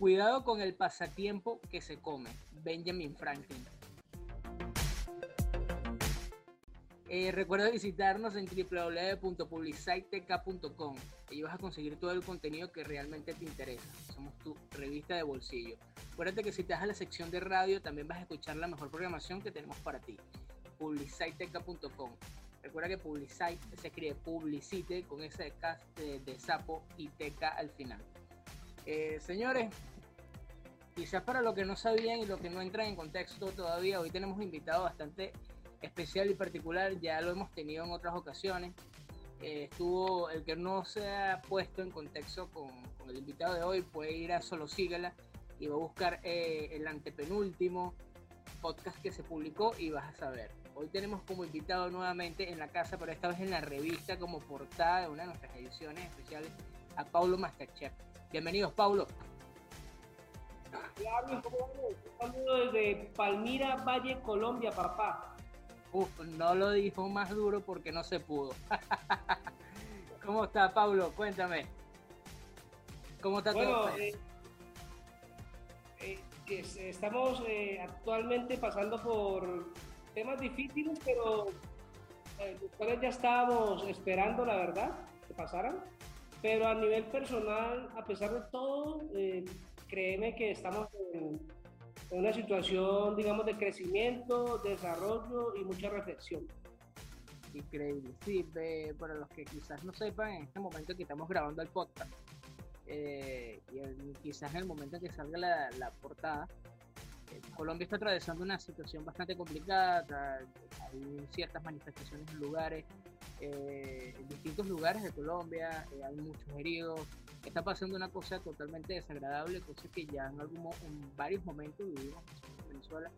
Cuidado con el pasatiempo que se come. Benjamin Franklin. Eh, recuerda visitarnos en www.publiciteca.com. Allí vas a conseguir todo el contenido que realmente te interesa. Somos tu revista de bolsillo. Acuérdate que si te das a la sección de radio, también vas a escuchar la mejor programación que tenemos para ti. Publiciteca.com. Recuerda que Publicite se escribe Publicite con ese de, de, sapo y teca al final. Eh, señores, quizás para lo que no sabían y lo que no entran en contexto todavía, hoy tenemos un invitado bastante especial y particular, ya lo hemos tenido en otras ocasiones. Eh, estuvo, el que no se ha puesto en contexto con, el invitado de hoy puede ir a Solo Sígala y va a buscar eh, el antepenúltimo podcast que se publicó y vas a saber. Hoy tenemos como invitado nuevamente en la casa, pero esta vez en la revista como portada de una de nuestras ediciones especiales a Paulo Masterchef. Bienvenidos, Paulo. Un saludo desde Palmira, Valle, Colombia, papá. Uf, no lo dijo más duro porque no se pudo. ¿Cómo está, Pablo? Cuéntame. ¿Cómo está todo? Eh, eh, estamos eh, actualmente pasando por temas difíciles, pero los cuales ya estábamos esperando, la verdad, que pasaran. Pero a nivel personal, a pesar de todo, créeme que estamos en una situación, digamos, de crecimiento, desarrollo y mucha reflexión. Increíble. Sí, para los que quizás no sepan, en este momento que estamos grabando el podcast, eh, y quizás en el momento en que salga la, portada, eh, Colombia está atravesando una situación bastante complicada, hay ciertas manifestaciones en lugares, eh, en distintos lugares de Colombia, hay muchos heridos, está pasando una cosa totalmente desagradable, cosa que ya en, algún, en varios momentos vivimos en Venezuela.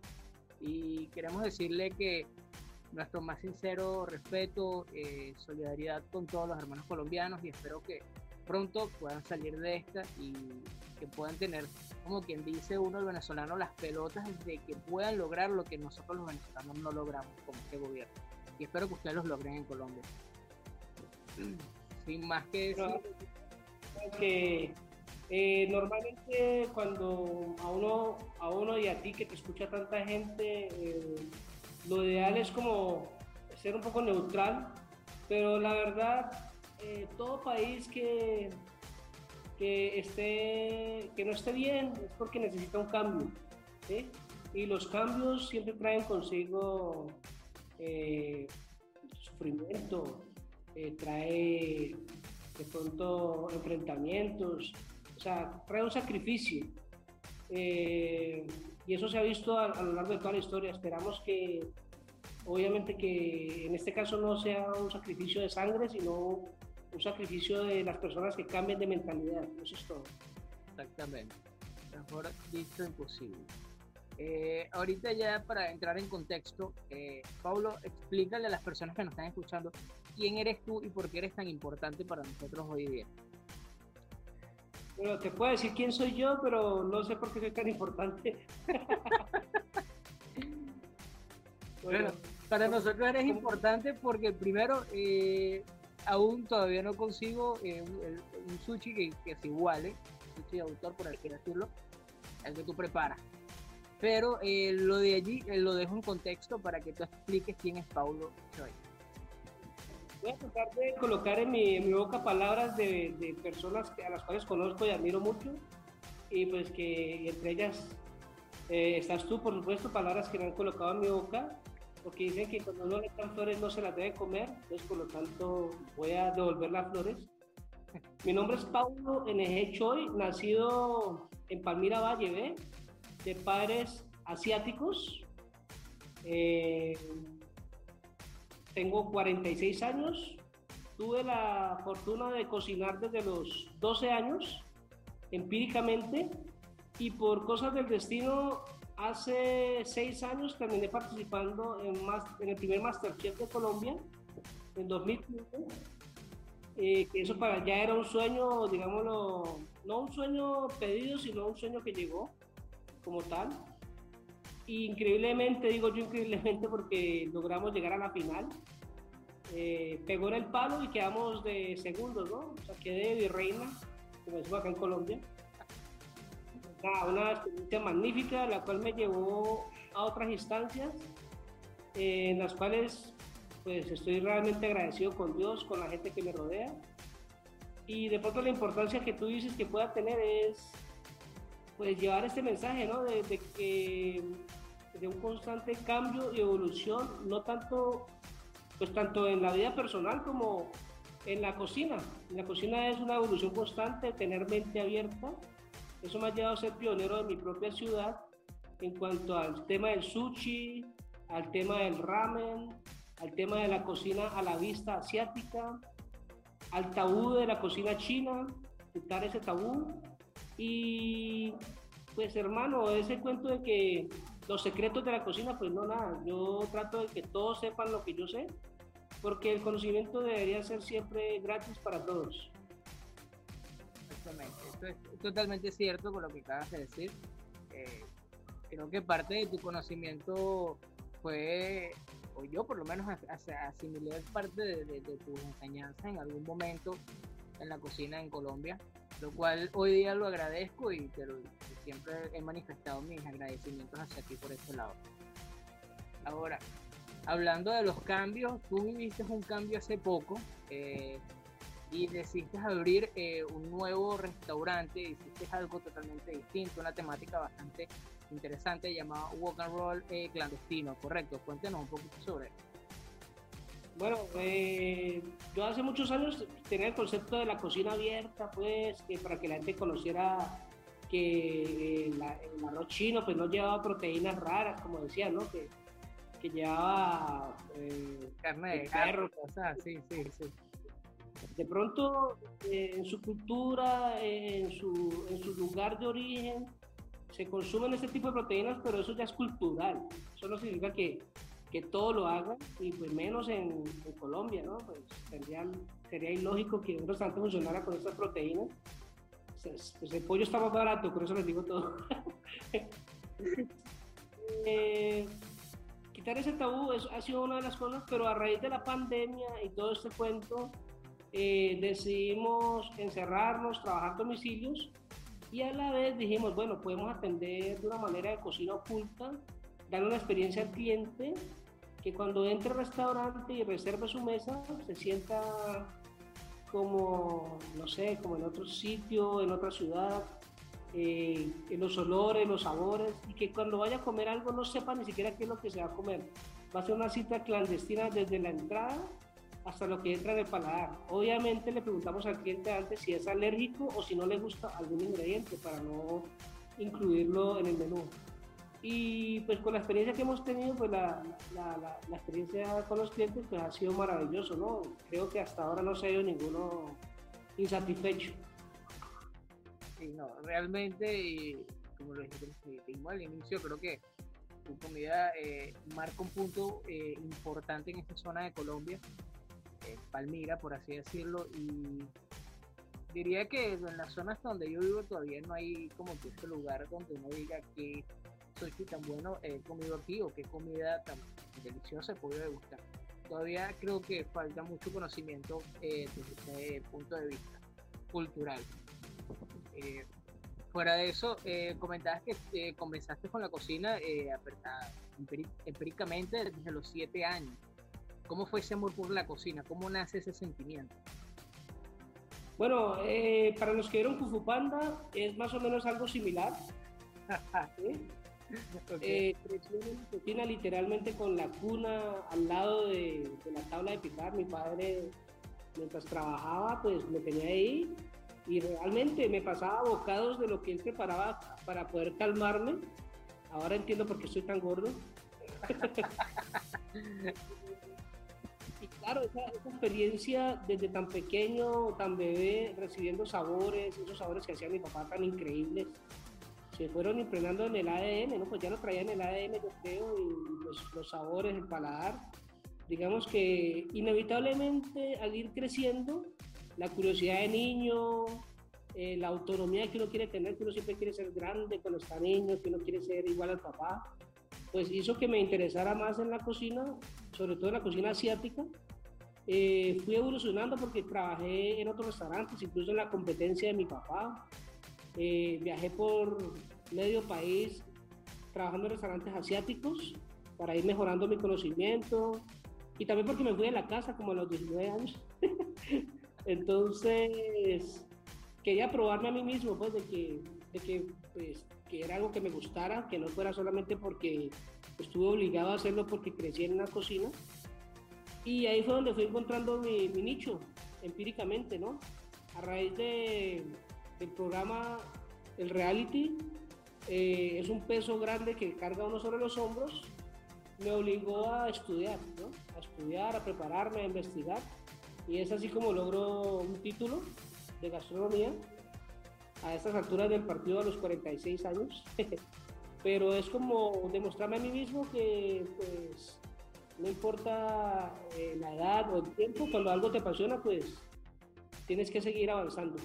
Y queremos decirle que nuestro más sincero respeto, eh, solidaridad con todos los hermanos colombianos y espero que pronto puedan salir de esta y que puedan tener, como quien dice uno, el venezolano, las pelotas de que puedan lograr lo que nosotros los venezolanos no logramos como este gobierno. Y espero que ustedes los logren en Colombia. Sin más que decir que eh, normalmente cuando a uno, a uno y a ti que te escucha tanta gente, eh, lo ideal es como ser un poco neutral, pero la verdad, eh, todo país que, que, esté, que no esté bien es porque necesita un cambio. Y los cambios siempre traen consigo sufrimiento, trae de pronto enfrentamientos, o sea, trae un sacrificio. Eh, y eso se ha visto a, lo largo de toda la historia. Esperamos que, obviamente, que en este caso no sea un sacrificio de sangre, sino un sacrificio de las personas que cambien de mentalidad. Eso es todo. Exactamente. Mejor dicho, imposible. Eh, ahorita ya para entrar en contexto, eh, Paulo, explícale a las personas que nos están escuchando quién eres tú y por qué eres tan importante para nosotros hoy día. Bueno, te puedo decir quién soy yo, pero no sé por qué soy tan importante. bueno, para nosotros eres importante porque primero eh, aún todavía no consigo un, sushi que, que se iguale, sushi de autor por así decirlo, el que tú preparas. Pero eh, lo de allí eh, lo dejo en contexto para que tú expliques quién es Paulo Choi. Voy a tratar de colocar en mi, boca palabras de, personas a las cuales conozco y admiro mucho, y pues que entre ellas eh, estás tú, por supuesto, palabras que me han colocado en mi boca, porque dicen que cuando no le dan flores no se las debe comer, entonces por lo tanto voy a devolver las flores. Mi nombre es Paulo NG Choi, nacido en Palmira Valle, de padres asiáticos. Eh, tengo 46 años. Tuve la fortuna de cocinar desde los 12 años, empíricamente, y por cosas del destino, hace 6 años terminé participando en, en el primer Masterchef de Colombia, en 2015. Eh, eso para ya era un sueño, digámoslo, no un sueño pedido, sino un sueño que llegó como tal. Increíblemente, digo yo increíblemente porque logramos llegar a la final. Eh, pegó en el palo y quedamos de segundos, ¿no? O sea, quedé de reina, como decimos acá en Colombia. una experiencia magnífica, la cual me llevó a otras instancias en las cuales pues estoy realmente agradecido con Dios, con la gente que me rodea. Y de pronto la importancia que tú dices que pueda tener es pues llevar este mensaje, ¿no? De, de que de un constante cambio y evolución, no tanto pues tanto en la vida personal como en la cocina. En la cocina es una evolución constante, tener mente abierta. Eso me ha llevado a ser pionero de mi propia ciudad en cuanto al tema del sushi, al tema del ramen, al tema de la cocina a la vista asiática, al tabú de la cocina china, quitar ese tabú. Y pues hermano, ese cuento de que los secretos de la cocina, pues no nada, yo trato de que todos sepan lo que yo sé, porque el conocimiento debería ser siempre gratis para todos. Exactamente, esto es totalmente cierto con lo que acabas de decir. Eh, creo que parte de tu conocimiento fue, o yo por lo menos asimilé parte de, de, de tus enseñanzas en algún momento en la cocina en Colombia, lo cual hoy día lo agradezco y te siempre he manifestado mis agradecimientos hacia ti por este lado. Ahora, hablando de los cambios, tú viviste un cambio hace poco eh, y decidiste abrir eh, un nuevo restaurante, hiciste algo totalmente distinto, una temática bastante interesante llamada Walk and Roll eh, Clandestino, ¿correcto? Cuéntenos un poquito sobre eso. Bueno, yo hace muchos años tenía el concepto de la cocina abierta, pues, que para que la gente conociera que el arroz chino pues no llevaba proteínas raras, como decía, ¿no? Que, que llevaba eh, carne de perro, cosas sí, sí, sí. De pronto, eh, en su cultura, en, su, en su lugar de origen, se consumen este tipo de proteínas, pero eso ya es cultural. Eso no significa que, que todo lo hagan, y pues menos en, Colombia, ¿no? Pues sería, sería ilógico que un restaurante funcionara con estas proteínas. Pues, pues el pollo está más barato, por eso les digo todo. eh, quitar ese tabú ha sido una de las cosas, pero a raíz de la pandemia y todo este cuento, eh, decidimos encerrarnos, trabajar domicilios y a la vez dijimos, bueno, podemos atender de una manera de cocina oculta, dar una experiencia al cliente que cuando entre al restaurante y reserve su mesa se sienta como, no sé, como en otro sitio, en otra ciudad, eh, los olores, los sabores, y que cuando vaya a comer algo no sepa ni siquiera qué es lo que se va a comer. Va a ser una cita clandestina desde la entrada hasta lo que entra en el paladar. Obviamente le preguntamos al cliente antes si es alérgico o si no le gusta algún ingrediente para no incluirlo en el menú. Y pues con la experiencia que hemos tenido, pues la, la, la, experiencia con los clientes pues ha sido maravilloso, ¿no? Creo que hasta ahora no se ha ido ninguno insatisfecho no, realmente, como lo dijimos al inicio, creo que tu comida eh, marca un punto eh, importante en esta zona de Colombia, eh, Palmira, por así decirlo, y diría que en las zonas donde yo vivo todavía no hay como que este lugar donde uno diga que soy tan bueno he comido aquí o qué comida tan deliciosa he podido degustar. Todavía creo que falta mucho conocimiento desde este punto de vista cultural. Eh, fuera de eso, eh, comentabas que eh, comenzaste con la cocina empíricamente desde los siete años. ¿Cómo fue ese amor por la cocina? ¿Cómo nace ese sentimiento? Bueno, para los que vieron Kung Panda es más o menos algo similar. ¿sí? cocina literalmente con la cuna al lado de, de, la tabla de picar. Mi padre, mientras trabajaba, pues me tenía ahí y realmente me pasaba bocados de lo que él preparaba para poder calmarme. Ahora entiendo por qué estoy tan gordo. y claro, esa, experiencia desde tan pequeño, tan bebé, recibiendo sabores, esos sabores que hacía mi papá tan increíbles, se fueron impregnando en el ADN, ¿no? Pues ya lo traían en el ADN, yo creo, y los, los sabores, el paladar. Digamos que inevitablemente al ir creciendo, la curiosidad de niño, eh, la autonomía que uno quiere tener, que uno siempre quiere ser grande cuando está niño, que uno quiere ser igual al papá, pues hizo que me interesara más en la cocina, sobre todo en la cocina asiática. Eh, fui evolucionando porque trabajé en otros restaurantes, incluso en la competencia de mi papá. Eh, viajé por medio país trabajando en restaurantes asiáticos para ir mejorando mi conocimiento y también porque me fui de la casa como a los 19 años. Entonces, quería probarme a mí mismo, pues, de que, de que, pues, que era algo que me gustara, que no fuera solamente porque estuve obligado a hacerlo porque crecí en una cocina. Y ahí fue donde fui encontrando mi, mi nicho, empíricamente, ¿no? A raíz de, del programa, el reality, eh, es un peso grande que carga uno sobre los hombros, me obligó a estudiar, ¿no? A estudiar, a prepararme, a investigar. Y es así como logro un título de gastronomía a estas alturas del partido a los 46 años. Pero es como demostrarme a mí mismo que pues no importa eh, la edad o el tiempo, cuando algo te apasiona, pues tienes que seguir avanzando.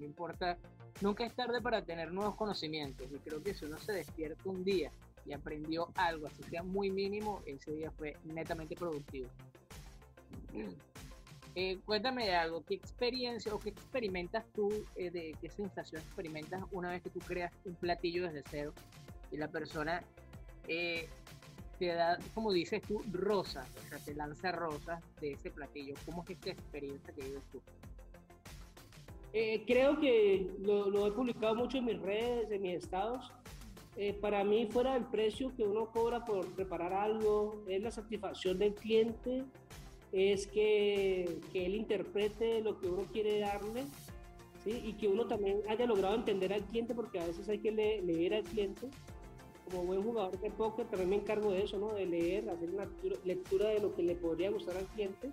No importa, nunca es tarde para tener nuevos conocimientos y creo que si uno se despierta un día y aprendió algo, así sea muy mínimo, ese día fue netamente productivo. Eh, cuéntame algo, ¿qué experiencia o qué experimentas tú, eh, de qué sensación experimentas una vez que tú creas un platillo desde cero y la persona eh, te da, como dices tú, rosas, o sea, te lanza rosas de ese platillo? ¿Cómo es esta experiencia que vives tú? Creo que lo, lo, he publicado mucho en mis redes, en mis estados. para mí, fuera del precio que uno cobra por preparar algo, es la satisfacción del cliente es que, que, él interprete lo que uno quiere darle ¿sí? y que uno también haya logrado entender al cliente, porque a veces hay que leer al cliente. Como buen jugador de póker también me encargo de eso, ¿no? de leer, hacer una lectura de lo que le podría gustar al cliente.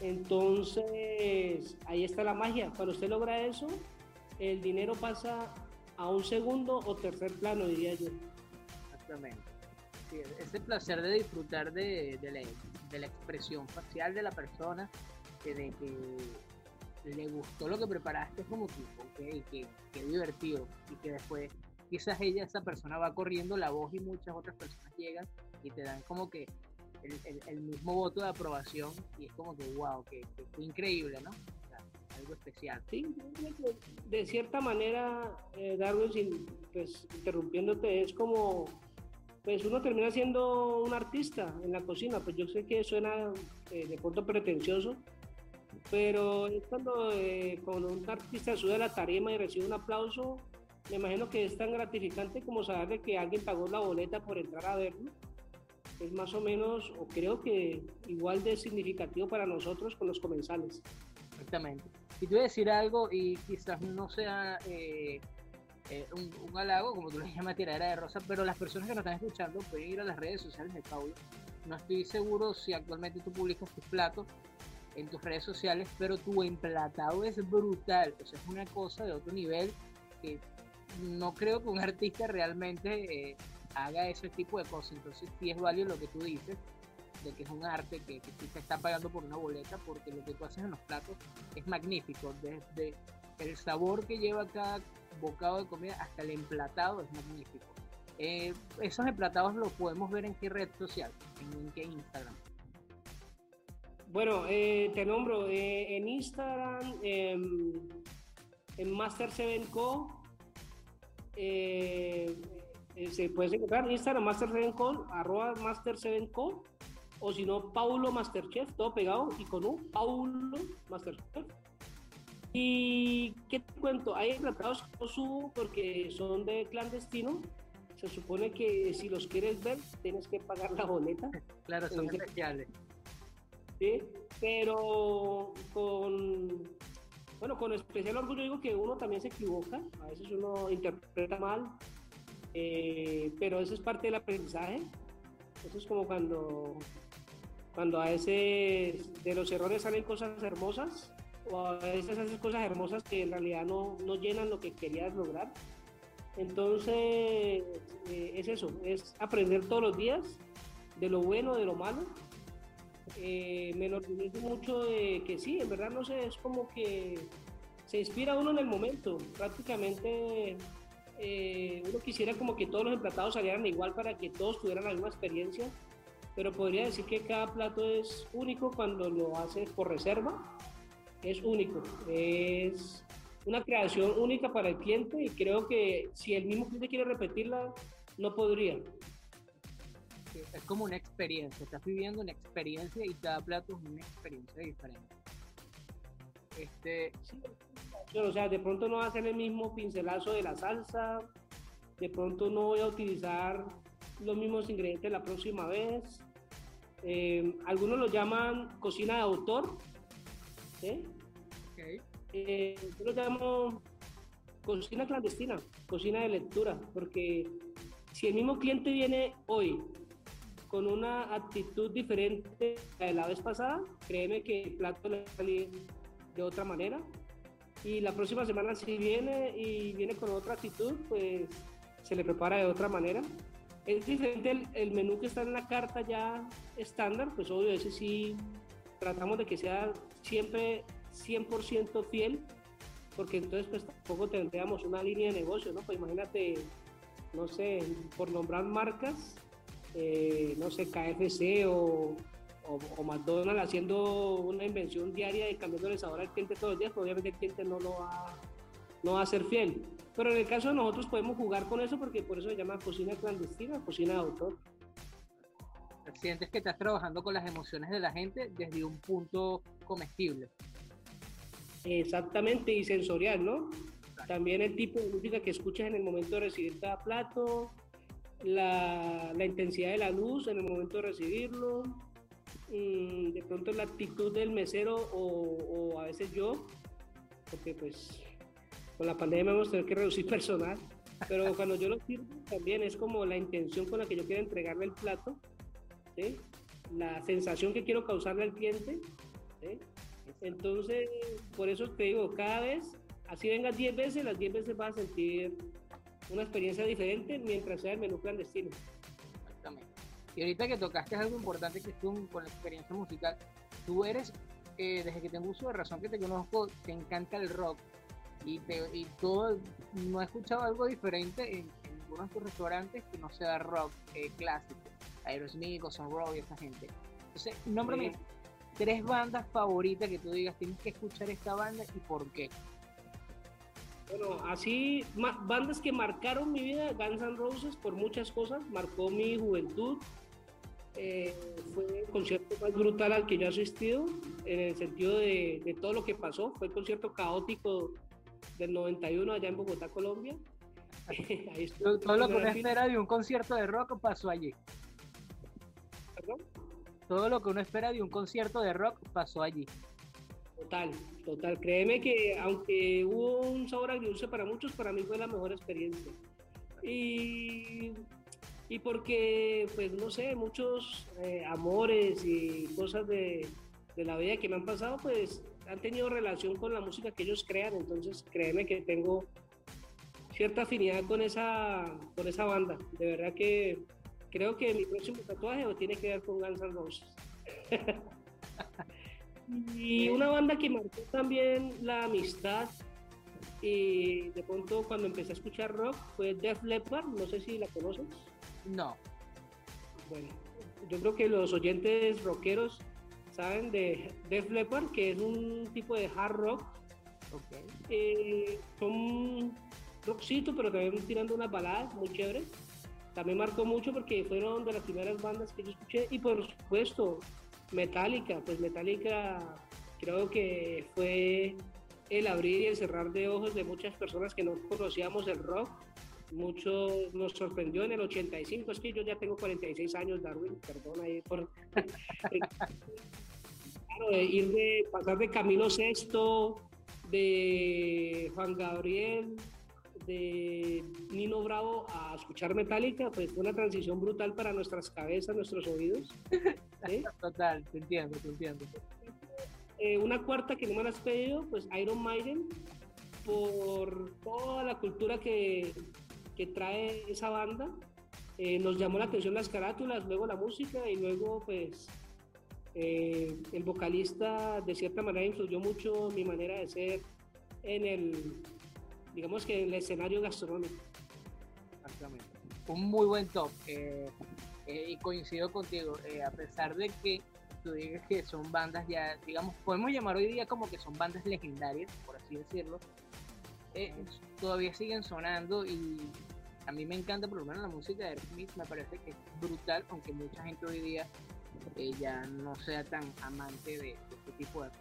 Entonces, ahí está la magia. Cuando usted logra eso, el dinero pasa a un segundo o tercer plano, diría yo. Exactamente. Sí, ese placer de disfrutar de, la expresión facial de la persona, de que le gustó lo que preparaste como tipo, okay, que, que divertido y que después quizás ella, esa persona va corriendo la voz y muchas otras personas llegan y te dan como que el, mismo voto de aprobación y es como que wow, que, fue increíble, ¿no? algo especial. Sí, de cierta manera, eh, Darwin, pues interrumpiéndote, es como pues uno termina siendo un artista en la cocina. Pues yo sé que suena eh, de pronto pretencioso, pero es cuando, eh, un artista sube a la tarima y recibe un aplauso, me imagino que es tan gratificante como saber que alguien pagó la boleta por entrar a verlo. Es más o menos, o creo que igual de significativo para nosotros con los comensales. Exactamente. Y te voy a decir algo, y quizás no sea eh, eh, un, un, halago, como tú le llamas, tiradera de rosa, pero las personas que nos están escuchando pueden ir a las redes sociales de Paulo. No estoy seguro si actualmente tú publicas tus platos en tus redes sociales, pero tu emplatado es brutal, o sea, es una cosa de otro nivel que no creo que un artista realmente eh, haga ese tipo de cosas. Entonces sí es válido lo que tú dices, de que es un arte que, que te está pagando por una boleta, porque lo que tú haces en los platos es magnífico, desde el sabor que lleva cada bocado de comida hasta el emplatado es magnífico. Eh, esos emplatados los podemos ver en qué red social, en, qué Instagram. Bueno, eh, te nombro eh, en Instagram, em, en Master7Co, este, se puede encontrar en Instagram Master7Call, arroba Master7Call, o si no, Paulo Masterchef, todo pegado y con un Paulo Masterchef. Y qué te cuento, hay tratados que no subo porque son de clandestino. Se supone que si los quieres ver, tienes que pagar la boleta. Claro, son Entonces, especiales. Sí, pero con bueno, con especial orgullo digo que uno también se equivoca, a veces uno interpreta mal, eh, pero eso es parte del aprendizaje. Eso es como cuando, cuando a veces de los errores salen cosas hermosas o a veces haces cosas hermosas que en realidad no, no llenan lo que querías lograr. Entonces, eh, es eso, es aprender todos los días de lo bueno, de lo malo. Eh, me enorgullece mucho de que sí, en verdad no sé, es como que se inspira uno en el momento. Prácticamente eh, uno quisiera como que todos los emplatados salieran igual para que todos tuvieran la misma experiencia, pero podría decir que cada plato es único cuando lo haces por reserva es único. Es una creación única para el cliente y creo que si el mismo cliente quiere repetirla, no podría. Es como una experiencia, estás viviendo una experiencia y cada plato es una experiencia diferente. Este... o sea, de pronto no va a ser el mismo pincelazo de la salsa, de pronto no voy a utilizar los mismos ingredientes la próxima vez. Eh, algunos lo llaman cocina de autor. Eh, yo lo llamo cocina clandestina, cocina de lectura, porque si el mismo cliente viene hoy con una actitud diferente a la vez pasada, créeme que el plato le va a salir de otra manera. Y la próxima semana si viene y viene con otra actitud, pues se le prepara de otra manera. Es diferente el, menú que está en la carta ya estándar, pues obvio, ese sí tratamos de que sea siempre 100% fiel, porque entonces pues tampoco tendríamos una línea de negocio, ¿no? Pues imagínate, no sé, por nombrar marcas, eh, no sé, KFC o, o, McDonald's haciendo una invención diaria y cambiándole sabor al cliente todos los días, pues obviamente el cliente no lo va, no va a ser fiel. Pero en el caso de nosotros podemos jugar con eso porque por eso se llama cocina clandestina, cocina de autor. Sientes que estás trabajando con las emociones de la gente desde un punto comestible. Exactamente, y sensorial, ¿no? También el tipo de música que escuchas en el momento de recibir cada plato, la, la intensidad de la luz en el momento de recibirlo, mm, de pronto la actitud del mesero o, o, a veces yo, porque pues con la pandemia hemos tenido que reducir personal, pero cuando yo lo sirvo también es como la intención con la que yo quiero entregarle el plato, ¿sí? la sensación que quiero causarle al cliente, ¿sí? Entonces, por eso te digo, cada vez, así vengas 10 veces, las 10 veces vas a sentir una experiencia diferente mientras sea el menú clandestino. Y ahorita que tocaste algo importante que es tú con la experiencia musical, tú eres, eh, desde que tengo uso de razón que te conozco, te encanta el rock y, y todo, no he escuchado algo diferente en, algunos de tus restaurantes que no sea rock eh, clásico, Aerosmith, Son Rock y esa gente. Entonces, nómbrame tres bandas favoritas que tú digas, tienes que escuchar esta banda y por qué. Bueno, así, bandas que marcaron mi vida, Guns N' Roses por muchas cosas, marcó mi juventud, eh, fue el concierto más brutal al que yo he asistido, en el sentido de, todo lo que pasó, fue el concierto caótico del 91 allá en Bogotá, Colombia. todo lo que uno espera de un concierto de rock pasó allí. ¿Perdón? todo lo que uno espera de un concierto de rock pasó allí. Total, total. Créeme que aunque hubo un sabor agridulce para muchos, para mí fue la mejor experiencia. Y, y porque, pues no sé, muchos eh, amores y cosas de, de, la vida que me han pasado, pues han tenido relación con la música que ellos crean. Entonces, créeme que tengo cierta afinidad con esa, con esa banda. De verdad que creo que mi próximo tatuaje tiene que ver con Guns N' Roses. y una banda que marcó también la amistad y de pronto cuando empecé a escuchar rock fue Def Leppard, no sé si la conoces. No. Bueno, yo creo que los oyentes rockeros saben de Def Leppard, que es un tipo de hard rock. Okay. Eh, son rockcito, pero también tirando unas baladas muy chéveres también marcó mucho porque fueron de las primeras bandas que yo escuché y por supuesto Metallica, pues Metallica creo que fue el abrir y el cerrar de ojos de muchas personas que no conocíamos el rock. Mucho nos sorprendió en el 85, es que yo ya tengo 46 años, Darwin, perdón ahí por... claro, de ir de pasar de Camilo Sexto, de Juan Gabriel, de Nino Bravo a escuchar Metallica, pues fue una transición brutal para nuestras cabezas, nuestros oídos. Total, te entiendo, te entiendo. Eh, una cuarta que no me la has pedido, pues Iron Maiden, por toda la cultura que, que trae esa banda. Eh, nos llamó la atención las carátulas, luego la música y luego pues eh, el vocalista de cierta manera influyó mucho mi manera de ser en el, digamos que el escenario gastronómico. Exactamente. Un muy buen top. Eh, eh, y coincido contigo, a pesar de que tú digas que son bandas ya, digamos, podemos llamar hoy día como que son bandas legendarias, por así decirlo. Eh, todavía siguen sonando y a mí me encanta por lo menos la música de Smith, me parece que es brutal, aunque mucha gente hoy día eh, ya no sea tan amante de, este tipo de rock.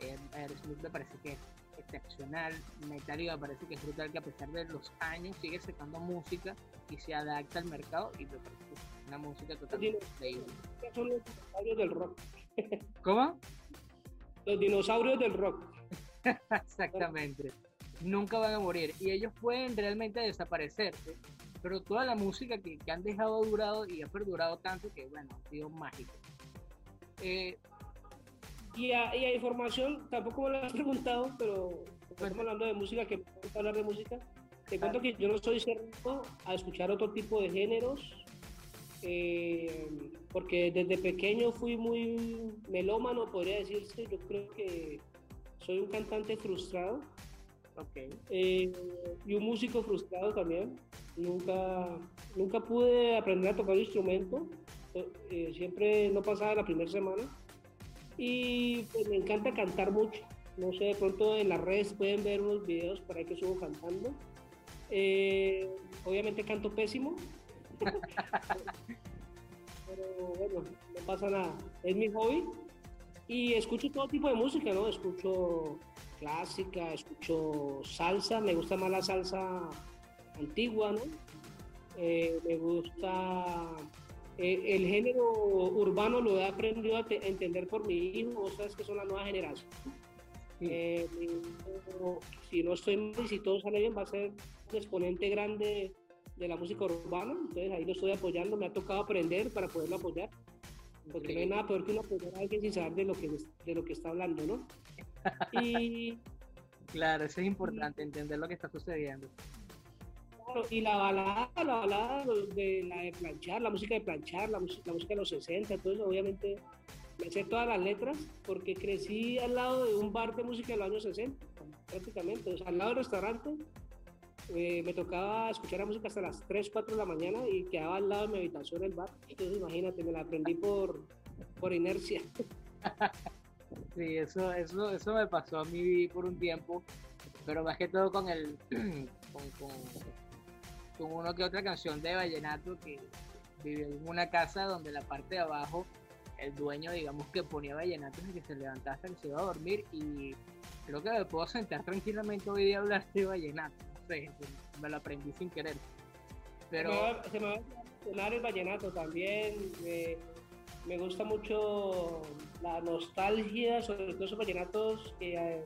Eh, Smith me parece que es excepcional, Metallica me parece que es brutal que a pesar de los años sigue sacando música y se adapta al mercado y me parece que es una música totalmente increíble. Son los dinosaurios del rock. ¿Cómo? Los dinosaurios del rock. Exactamente nunca van a morir y ellos pueden realmente desaparecerse, pero toda la música que, han dejado durado y ha perdurado tanto que, bueno, ha sido mágico. Eh, y, a, y, a, información, tampoco me lo has preguntado, pero estamos hablando de música, que podemos hablar de música. Te cuento que yo no estoy cerrado a escuchar otro tipo de géneros, eh, porque desde pequeño fui muy melómano, podría decirse. Yo creo que soy un cantante frustrado eh, y un músico frustrado también. Nunca, nunca pude aprender a tocar un instrumento. Eh, siempre no pasaba la primera semana. Y pues me encanta cantar mucho. No sé, de pronto en las redes pueden ver unos videos para que subo cantando. Eh, obviamente canto pésimo. Pero bueno, no pasa nada. Es mi hobby. Y escucho todo tipo de música, ¿no? Escucho clásica, escucho salsa, me gusta más la salsa antigua, ¿no? Eh, me gusta eh, el género urbano lo he aprendido a entender por mi hijo, o sabes que son la nueva generación. Eh, si no estoy mal si todo sale bien, va a ser un exponente grande de la música urbana, entonces ahí lo estoy apoyando, me ha tocado aprender para poderlo apoyar, porque no hay nada peor que uno apoyar a alguien sin saber de lo que, de lo que está hablando, ¿no? Y, claro, eso es importante, entender lo que está sucediendo. y la balada, la balada de la de planchar, la música de planchar, la música, la música de los 60, todo eso, obviamente me sé todas las letras porque crecí al lado de un bar de música de los años 60, prácticamente. al lado del restaurante eh, me tocaba escuchar la música hasta las 3, 4 de la mañana y quedaba al lado de mi habitación el bar. Entonces imagínate, me la aprendí por, por inercia. Sí, eso, eso, eso me pasó a mí por un tiempo, pero más que todo con el con, con, con uno que otra canción de vallenato que vivía en una casa donde la parte de abajo el dueño digamos que ponía vallenato y que se levantaba hasta que se iba a dormir y creo que me puedo sentar tranquilamente hoy día a hablar de vallenato, no sé, me lo aprendí sin querer. Pero... Se me va, a sonar el vallenato también, me gusta mucho la nostalgia, sobre todo esos vallenatos que eh,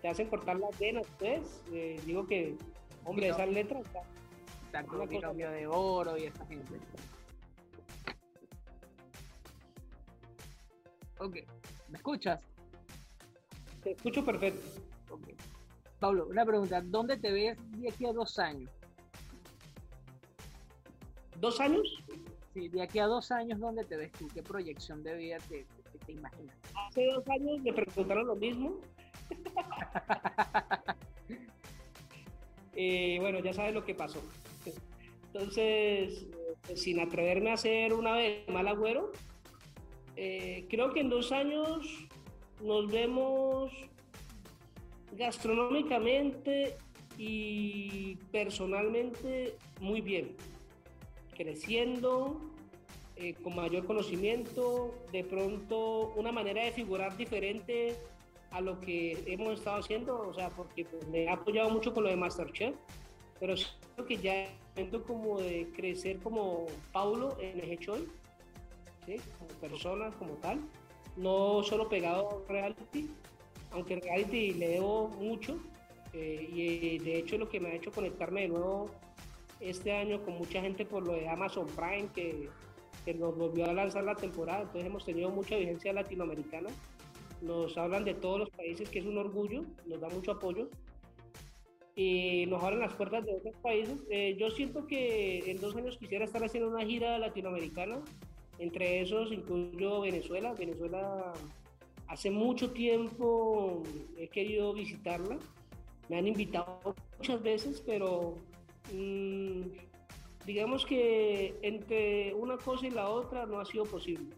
te hacen cortar las venas, pues. Eh, digo que, hombre, esas letras. Exacto, el cambio de oro y esa gente. Ok, ¿me escuchas? Te escucho perfecto. Okay. Pablo, una pregunta, ¿dónde te ves de aquí a dos años? ¿Dos años? de aquí a dos años, ¿dónde te ves tú? ¿Qué proyección de vida te, te, imaginas? Hace dos años me preguntaron lo mismo. y bueno, ya sabes lo que pasó. Entonces, eh, sin atreverme a hacer una vez mal agüero, eh, creo que en dos años nos vemos gastronómicamente y personalmente muy bien creciendo, eh, con mayor conocimiento, de pronto una manera de figurar diferente a lo que hemos estado haciendo, o sea, porque pues, me he apoyado mucho con lo de Masterchef, pero creo que ya es momento como de crecer como Paulo en el hecho ¿sí? como persona, como tal, no solo pegado a reality, aunque reality le debo mucho, eh, y de hecho lo que me ha hecho conectarme de nuevo este año con mucha gente por lo de Amazon Prime que, que nos volvió a lanzar la temporada, entonces hemos tenido mucha vigencia latinoamericana. Nos hablan de todos los países, que es un orgullo, nos da mucho apoyo y nos abren las puertas de otros países. Eh, yo siento que en dos años quisiera estar haciendo una gira latinoamericana, entre esos incluyo Venezuela. Venezuela hace mucho tiempo he querido visitarla, me han invitado muchas veces, pero Mm, digamos que entre una cosa y la otra no ha sido posible.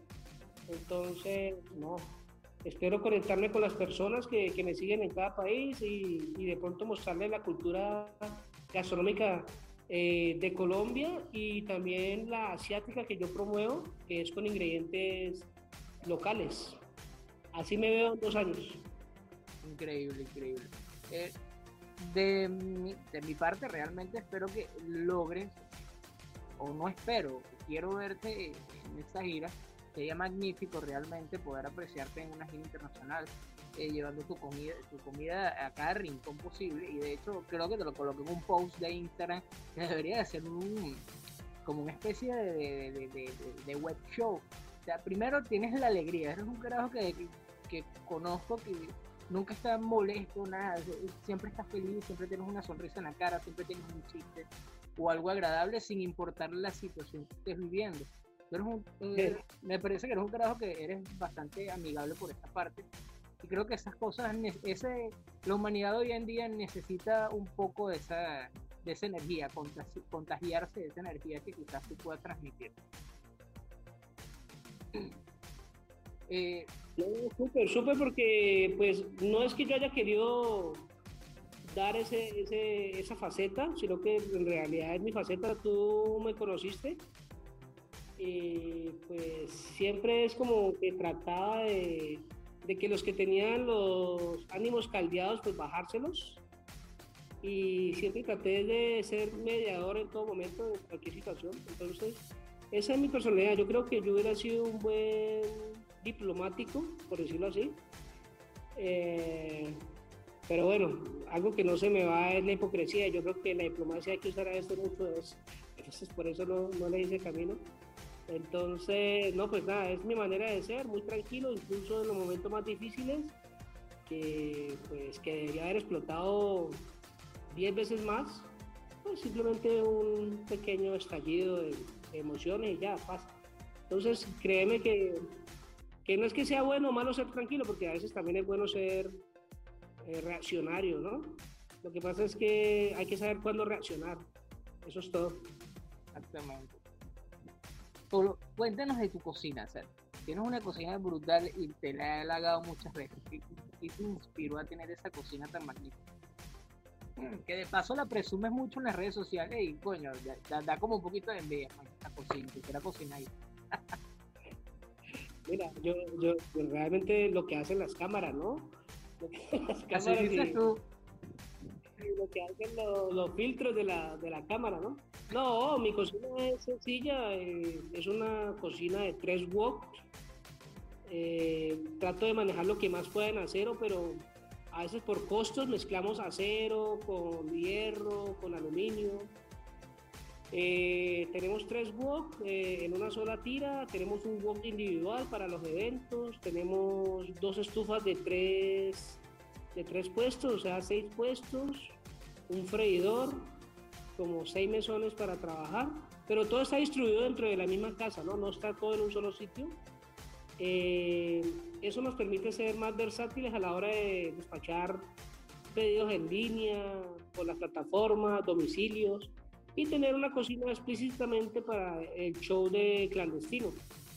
Entonces, no, espero conectarme con las personas que, que me siguen en cada país y, y, de pronto mostrarles la cultura gastronómica eh, de Colombia y también la asiática que yo promuevo, que es con ingredientes locales. Así me veo en dos años. Increíble, increíble. Eh, de, de mi parte, realmente espero que logres, o no espero, quiero verte en esta gira. Sería magnífico realmente poder apreciarte en una gira internacional, eh, llevando tu comida, tu comida a cada rincón posible. Y de hecho, creo que te lo coloqué en un post de Instagram que debería de ser un, como una especie de, de, de, de web show. O sea, primero tienes la alegría, eres un carajo que, que, que conozco que nunca está molesto, nada, siempre estás feliz, siempre tienes una sonrisa en la cara, siempre tienes un chiste o algo agradable sin importar la situación que estés viviendo. Pero eh, me parece que eres un carajo que eres bastante amigable por esta parte. Y creo que esas cosas, ese, la humanidad hoy en día necesita un poco de esa, de esa energía, contagiarse de esa energía que quizás tú puedas transmitir. Eh, súper, súper porque pues no es que yo haya querido dar ese, esa faceta, sino que en realidad es mi faceta, tú me conociste. Y pues siempre es como que trataba de, de que los que tenían los ánimos caldeados, pues bajárselos. Y siempre traté de ser mediador en todo momento, en cualquier situación. Entonces, esa es mi personalidad. Yo creo que yo hubiera sido un buen diplomático, por decirlo así. Eh, pero bueno, algo que no se me va es la hipocresía. Yo creo que la diplomacia hay que usar a esto mucho. Es, entonces, por eso no, no le hice camino. Entonces, no, pues nada, es mi manera de ser, muy tranquilo, incluso en los momentos más difíciles, que pues que debería haber explotado 10 veces más, pues simplemente un pequeño estallido de, de emociones y ya pasa. Entonces, créeme que que no es que sea bueno o malo ser tranquilo, porque a veces también es bueno ser eh, reaccionario, ¿no? Lo que pasa es que hay que saber cuándo reaccionar. Eso es todo. Exactamente. cuéntanos de tu cocina, Ser. Tienes una cocina brutal y te la he halagado muchas veces. ¿Qué, te inspiró a tener esa cocina tan magnífica? Que de paso la presumes mucho en las redes sociales y, coño, da, da como un poquito de envidia. La cocina, quisiera cocinar ahí. Mira, yo, yo, realmente lo que hacen las cámaras, ¿no? las cámaras y, tú. lo que hacen los, filtros de la, de la, cámara, ¿no? No, mi cocina es sencilla, eh, es una cocina de tres wok. Eh, trato de manejar lo que más pueda en acero, pero a veces por costos mezclamos acero con hierro, con aluminio eh, tenemos tres wok eh, en una sola tira, tenemos un wok individual para los eventos, tenemos dos estufas de tres, de tres puestos, o sea, seis puestos, un freidor, como seis mesones para trabajar, pero todo está distribuido dentro de la misma casa, ¿no? No está todo en un solo sitio. Eh, eso nos permite ser más versátiles a la hora de despachar pedidos en línea, por las plataformas, domicilios y tener una cocina explícitamente para el show de clandestino.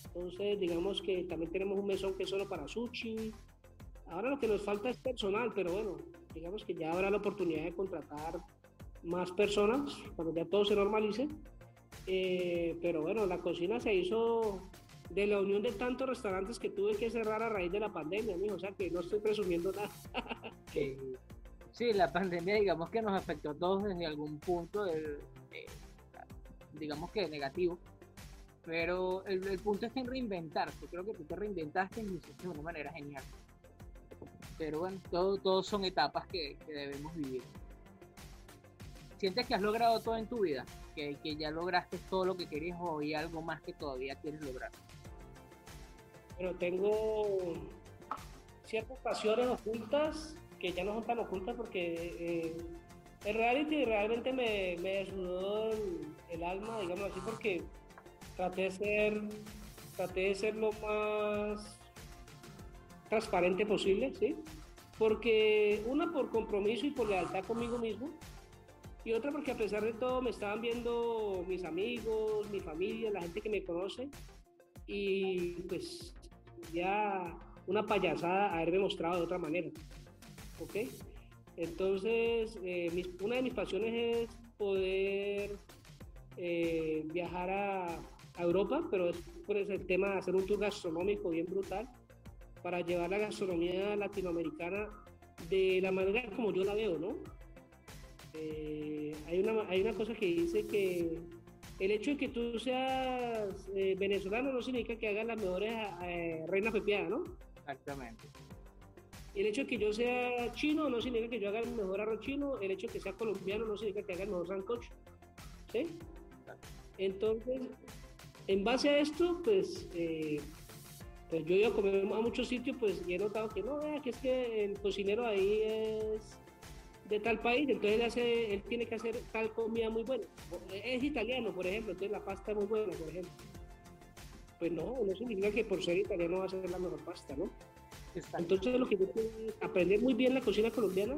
Entonces, digamos que también tenemos un mesón que es solo para sushi. Ahora lo que nos falta es personal, pero bueno, digamos que ya habrá la oportunidad de contratar más personas cuando ya todo se normalice. Eh, pero bueno, la cocina se hizo de la unión de tantos restaurantes que tuve que cerrar a raíz de la pandemia, o sea que no estoy presumiendo nada. Sí, la pandemia digamos que nos afectó a todos desde algún punto, digamos que negativo, pero el, punto es en reinventarse, creo que tú te reinventaste y lo hiciste de una manera genial. Pero bueno, todo, todo son etapas que, debemos vivir. ¿Sientes que has logrado todo en tu vida? Que, que ya lograste todo lo que querías o hay algo más que todavía quieres lograr? Pero tengo ciertas pasiones ocultas que ya no son tan ocultas porque eh, el reality realmente me, me desnudó el, alma, digamos así, porque traté de ser, traté de ser lo más transparente posible, ¿sí? Porque una por compromiso y por lealtad conmigo mismo, y otra porque a pesar de todo me estaban viendo mis amigos, mi familia, la gente que me conoce, y pues ya una payasada haberme mostrado de otra manera. ¿Ok? Entonces, eh, una de mis pasiones es poder eh, viajar a, Europa, pero es por ese tema de hacer un tour gastronómico bien brutal para llevar la gastronomía latinoamericana de la manera como yo la veo, ¿no? Eh, hay, una, hay una cosa que dice que el hecho de que tú seas eh, venezolano no significa que hagas las mejores eh, reinas pepiadas, ¿no? Exactamente. El hecho de que yo sea chino no significa que yo haga el mejor arroz chino. El hecho de que sea colombiano no significa que haga el mejor sancocho. ¿Sí? Entonces, en base a esto, pues, eh, pues yo iba a comer a muchos sitios, pues y he notado que no, que es que el cocinero ahí es de tal país, entonces él, hace, él tiene que hacer tal comida muy buena. Es italiano, por ejemplo, entonces la pasta es muy buena, por ejemplo. Pues no, no significa que por ser italiano va a ser la mejor pasta, ¿no? Entonces lo que yo quiero es aprender muy bien la cocina colombiana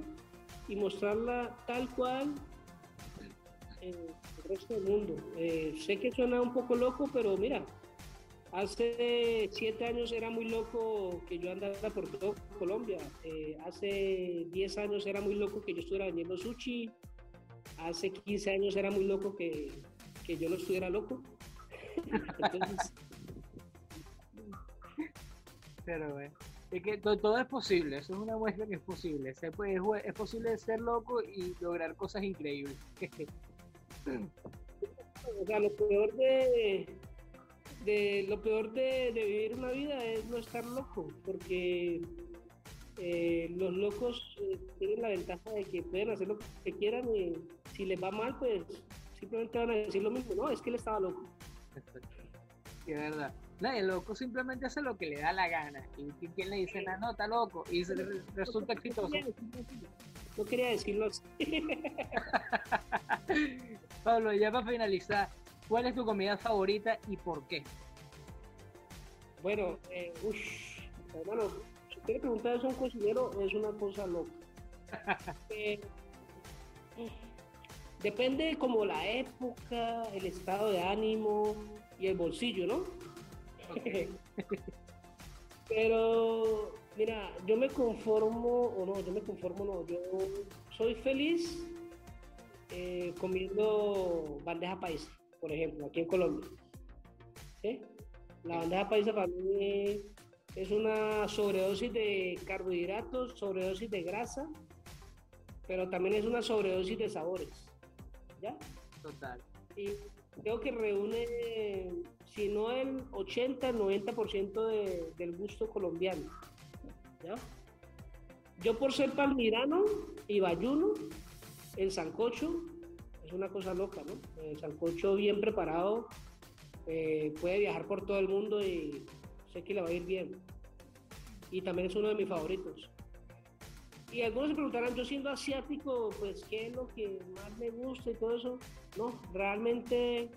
y mostrarla tal cual en el resto del mundo. Eh, sé que suena un poco loco, pero mira, Hace siete años era muy loco que yo andara por todo Colombia. Eh, hace diez años era muy loco que yo estuviera vendiendo sushi. Hace 15 años era muy loco que, que yo no estuviera loco. Pero es que todo, es posible, eso es una muestra que es posible. Se puede, es posible ser loco y lograr cosas increíbles. o sea, lo peor de, lo peor de, vivir una vida es no estar loco, porque eh, los locos eh, tienen la ventaja de que pueden hacer lo que quieran y si les va mal, pues simplemente van a decir lo mismo, no, es que él estaba loco. Sí, es verdad. No, el loco simplemente hace lo que le da la gana. ¿Y quién le dice, no, está loco? Y resulta exitoso. No quería decirlo así. Pablo, ya para finalizar, ¿Cuál es tu comida favorita y por qué? Bueno, eh, uff, hermano, si usted le pregunta eso a un cocinero, es una cosa loca. Eh, depende como la época, el estado de ánimo y el bolsillo, ¿no? Pero, mira, yo me conformo, o no, yo me conformo, no, yo soy feliz eh, comiendo bandeja paisa por ejemplo, aquí en Colombia. La bandeja paisa para mí es una sobredosis de carbohidratos, sobredosis de grasa, pero también es una sobredosis de sabores. ¿Ya? Total. Y creo que reúne, si no el 80, el 90% de, del gusto colombiano. ¿Ya? Yo por ser palmirano y bayuno, el sancocho es una cosa loca, ¿no? El sancocho bien preparado eh, puede viajar por todo el mundo y sé que le va a ir bien. Y también es uno de mis favoritos. Y algunos se preguntarán, yo siendo asiático, pues, ¿qué es lo que más me gusta y todo eso? No, realmente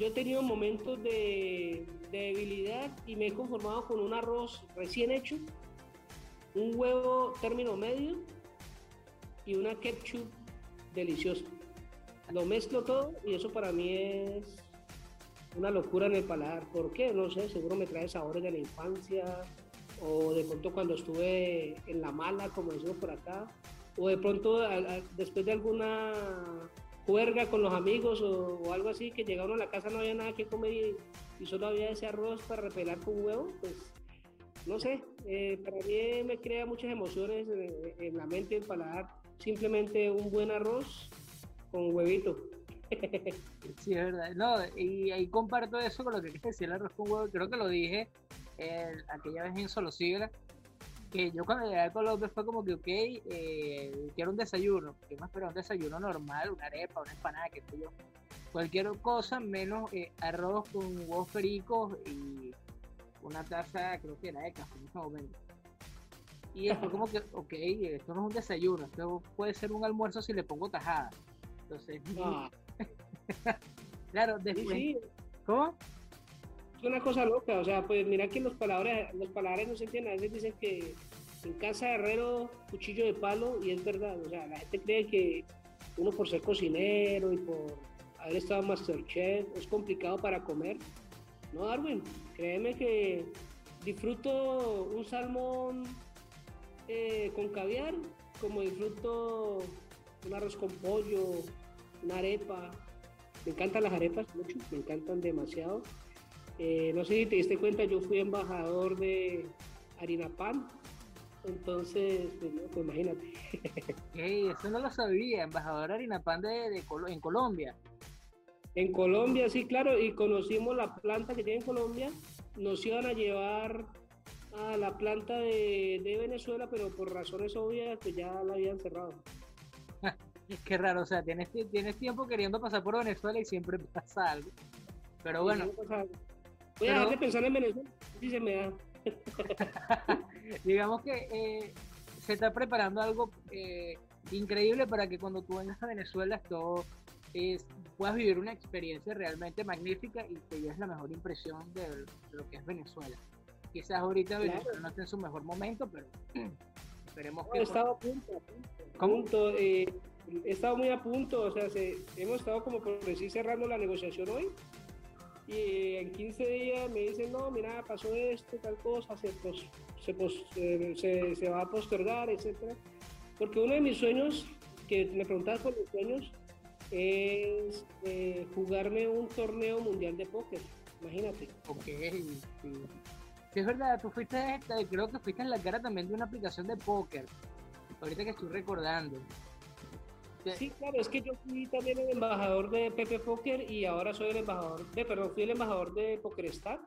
yo he tenido momentos de, de debilidad y me he conformado con un arroz recién hecho, un huevo término medio y una ketchup deliciosa lo mezclo todo y eso para mí es una locura en el paladar. ¿Por qué? No sé, seguro me trae sabores de la infancia o de pronto cuando estuve en la mala, como decimos por acá, o de pronto después de alguna juerga con los amigos o, algo así, que llegaron a la casa no había nada que comer y, solo había ese arroz para repelar con huevo, pues no sé, eh, para mí me crea muchas emociones en, la mente el paladar. Simplemente un buen arroz con huevito. sí, es verdad. No, y ahí comparto eso con lo que decía el arroz con huevo. Creo que lo dije aquella vez en Solo Sigla. Que yo cuando llegué a Colombia fue como que, ok, eh, quiero un desayuno. ¿Qué más pero un desayuno normal? Una arepa, una empanada, que yo. Cualquier cosa menos eh, arroz con huevos pericos y una taza, creo que era de café en ese momento. Y después como que, ok, esto no es un desayuno, esto puede ser un almuerzo si le pongo tajada. Entonces, claro, después. ¿Cómo? Es una cosa loca, o sea, pues mira que los palabras, los palabras no se entienden, a veces dicen que en casa de herrero, cuchillo de palo, y es verdad, o sea, la gente cree que uno por ser cocinero y por haber estado Masterchef es complicado para comer. No, Darwin, créeme que disfruto un salmón eh, con caviar, como disfruto un arroz con pollo, una arepa. Me encantan las arepas mucho, me encantan demasiado. Eh, no sé si te diste cuenta, yo fui embajador de Harina Pan, entonces, pues, pues imagínate. eso no lo sabía, embajador de Harina Pan de, en Colombia. En Colombia, sí, claro, y conocimos la planta que tiene en Colombia. Nos iban a llevar a la planta de, Venezuela, pero por razones obvias, que pues, ya la habían cerrado. Qué raro, o sea, tienes, tienes tiempo queriendo pasar por Venezuela y siempre pasa algo. Pero bueno. Voy a dejar de pensar en Venezuela, si se me da. Digamos que eh, se está preparando algo eh, increíble para que cuando tú vengas a Venezuela esto es, puedas vivir una experiencia realmente magnífica y te lleves la mejor impresión de lo que es Venezuela. Quizás ahorita Venezuela no esté en su mejor momento, pero esperemos que... He estado a punto, punto eh, he estado muy a punto, o sea, hemos estado como por decir cerrando la negociación hoy y en 15 días me dicen, no, mira, pasó esto, tal cosa, se, se, se, va a postergar, etc. Porque uno de mis sueños, que me preguntabas por mis sueños, es eh, jugarme un torneo mundial de póker, imagínate. Ok, sí. es verdad, tú fuiste, creo que fuiste en la cara también de una aplicación de póker, ahorita que estoy recordando. Sí, claro, es que yo fui también el embajador de Pepe Poker y ahora soy el embajador de, perdón, fui el embajador de PokerStar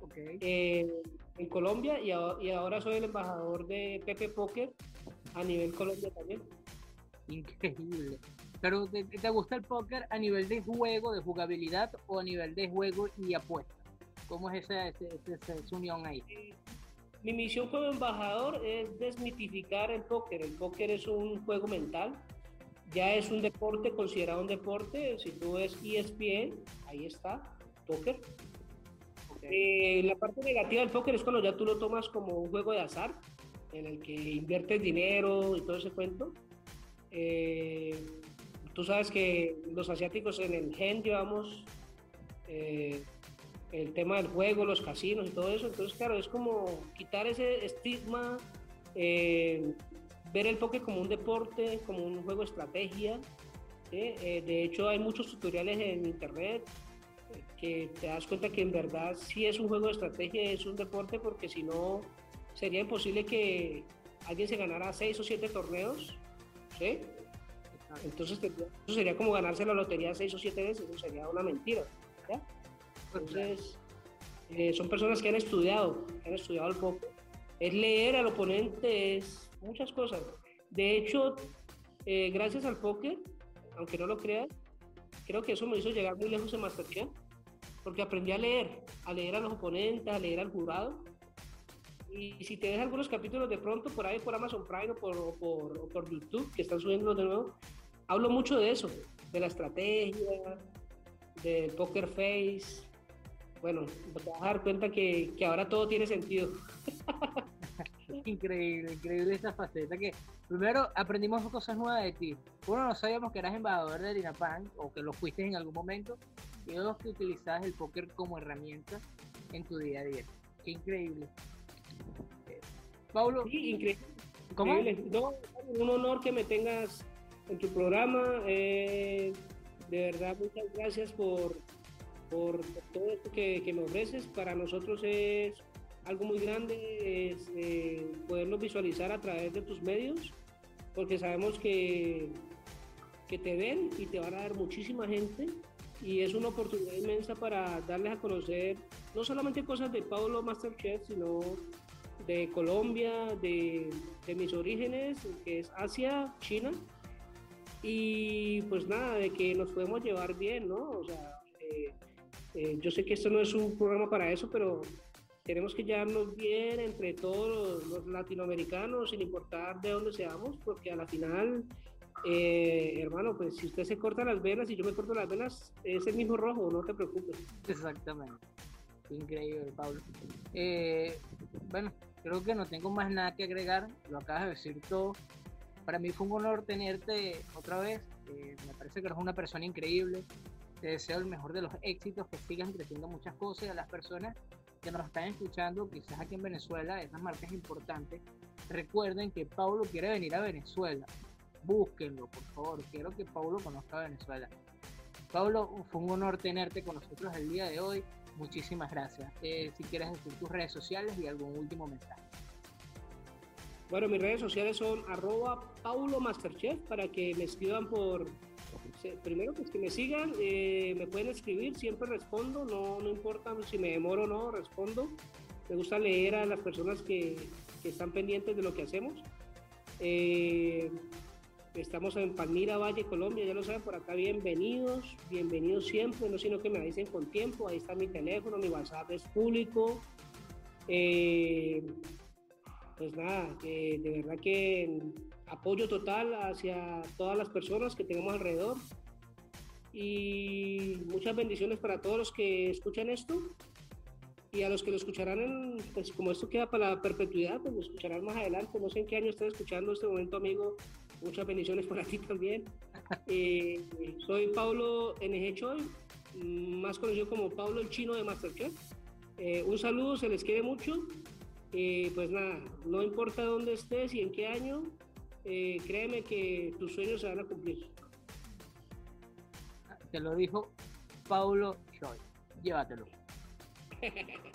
okay. Eh, en Colombia y, ahora soy el embajador de Pepe Poker a nivel Colombia también. Increíble. Pero ¿te, gusta el póker a nivel de juego, de jugabilidad o a nivel de juego y apuesta? ¿Cómo es esa, esa unión ahí? Mi misión como embajador es desmitificar el póker. El póker es un juego mental ya es un deporte, considerado un deporte. Si tú ves ESPN, ahí está, póker. Eh, la parte negativa del póker es cuando ya tú lo tomas como un juego de azar, en el que inviertes dinero y todo ese cuento. Eh, tú sabes que los asiáticos en el gen llevamos eh, el tema del juego, los casinos y todo eso. Entonces, claro, es como quitar ese estigma ver el póker como un deporte, como un juego de estrategia. Eh, de hecho, hay muchos tutoriales en internet eh, que te das cuenta que en verdad sí es un juego de estrategia, es un deporte, porque si no, sería imposible que alguien se ganara seis o siete torneos. ¿sí? Entonces, eso sería como ganarse la lotería seis o siete veces, eso sería una mentira. Entonces, eh, son personas que han estudiado, han estudiado el póker. Es leer al oponente, es muchas cosas. De hecho, eh, gracias al póker, aunque no lo creas, creo que eso me hizo llegar muy lejos en Masterchef, porque aprendí a leer, a leer a los oponentes, a leer al jurado. Y si te ves algunos capítulos de pronto por ahí, por Amazon Prime o por, por, por YouTube, que están subiendo de nuevo, hablo mucho de eso, de la estrategia, del poker face. Bueno, te vas a dar cuenta que, que ahora todo tiene sentido. increíble, increíble esa faceta que primero aprendimos cosas nuevas de ti. Uno, no sabíamos que eras embajador de Dinapan o que lo fuiste en algún momento. Y dos, que utilizabas el póker como herramienta en tu día a día. Qué increíble. Eh, Paulo. Sí, increíble. ¿Cómo? un honor que me tengas en tu programa. Eh, de verdad, muchas gracias por, por todo esto que, que me ofreces. Para nosotros es algo muy grande es eh, poderlo visualizar a través de tus medios, porque sabemos que, que te ven y te van a dar muchísima gente y es una oportunidad inmensa para darles a conocer no solamente cosas de Pablo Masterchef, sino de Colombia, de, de, mis orígenes, que es Asia, China, y pues nada, de que nos podemos llevar bien, ¿no? O sea, eh, eh, yo sé que esto no es un programa para eso, pero tenemos que llevarnos bien entre todos los, latinoamericanos, sin importar de dónde seamos, porque a la final, eh, hermano, pues si usted se corta las venas y yo me corto las venas, es el mismo rojo, no te preocupes. Exactamente. Increíble, Pablo. Eh, bueno, creo que no tengo más nada que agregar, lo acabas de decir todo. Para mí fue un honor tenerte otra vez. Eh, me parece que eres una persona increíble. Te deseo el mejor de los éxitos, que sigan creciendo muchas cosas a las personas que nos están escuchando, quizás aquí en Venezuela, esas marcas importantes, recuerden que Paulo quiere venir a Venezuela. Búsquenlo, por favor. Quiero que Paulo conozca Venezuela. Pablo, fue un honor tenerte con nosotros el día de hoy. Muchísimas gracias. Eh, si quieres decir tus redes sociales y algún último mensaje. Bueno, mis redes sociales son arroba Paulo Masterchef para que me escriban por... Primero, pues que me sigan, eh, me pueden escribir, siempre respondo, no, no importa si me demoro o no, respondo. Me gusta leer a las personas que, que están pendientes de lo que hacemos. Eh, estamos en Palmira, Valle, Colombia, ya lo saben, por acá bienvenidos, bienvenidos siempre, no sino que me dicen con tiempo, ahí está mi teléfono, mi WhatsApp es público. Eh, pues nada, de verdad que apoyo total hacia todas las personas que tenemos alrededor. Y muchas bendiciones para todos los que escuchan esto. Y a los que lo escucharán, en, pues como esto queda para la perpetuidad, pues lo escucharán más adelante, no sé en qué año estén escuchando este momento amigo, muchas bendiciones para ti también. Eh, soy Pablo NG Choi, más conocido como Pablo el Chino de Masterchef. Eh, un saludo, se les quiere mucho. Eh, pues nada, no importa dónde estés y en qué año, eh, créeme que tus sueños se van a cumplir. Te lo dijo Paulo Choi. Llévatelo.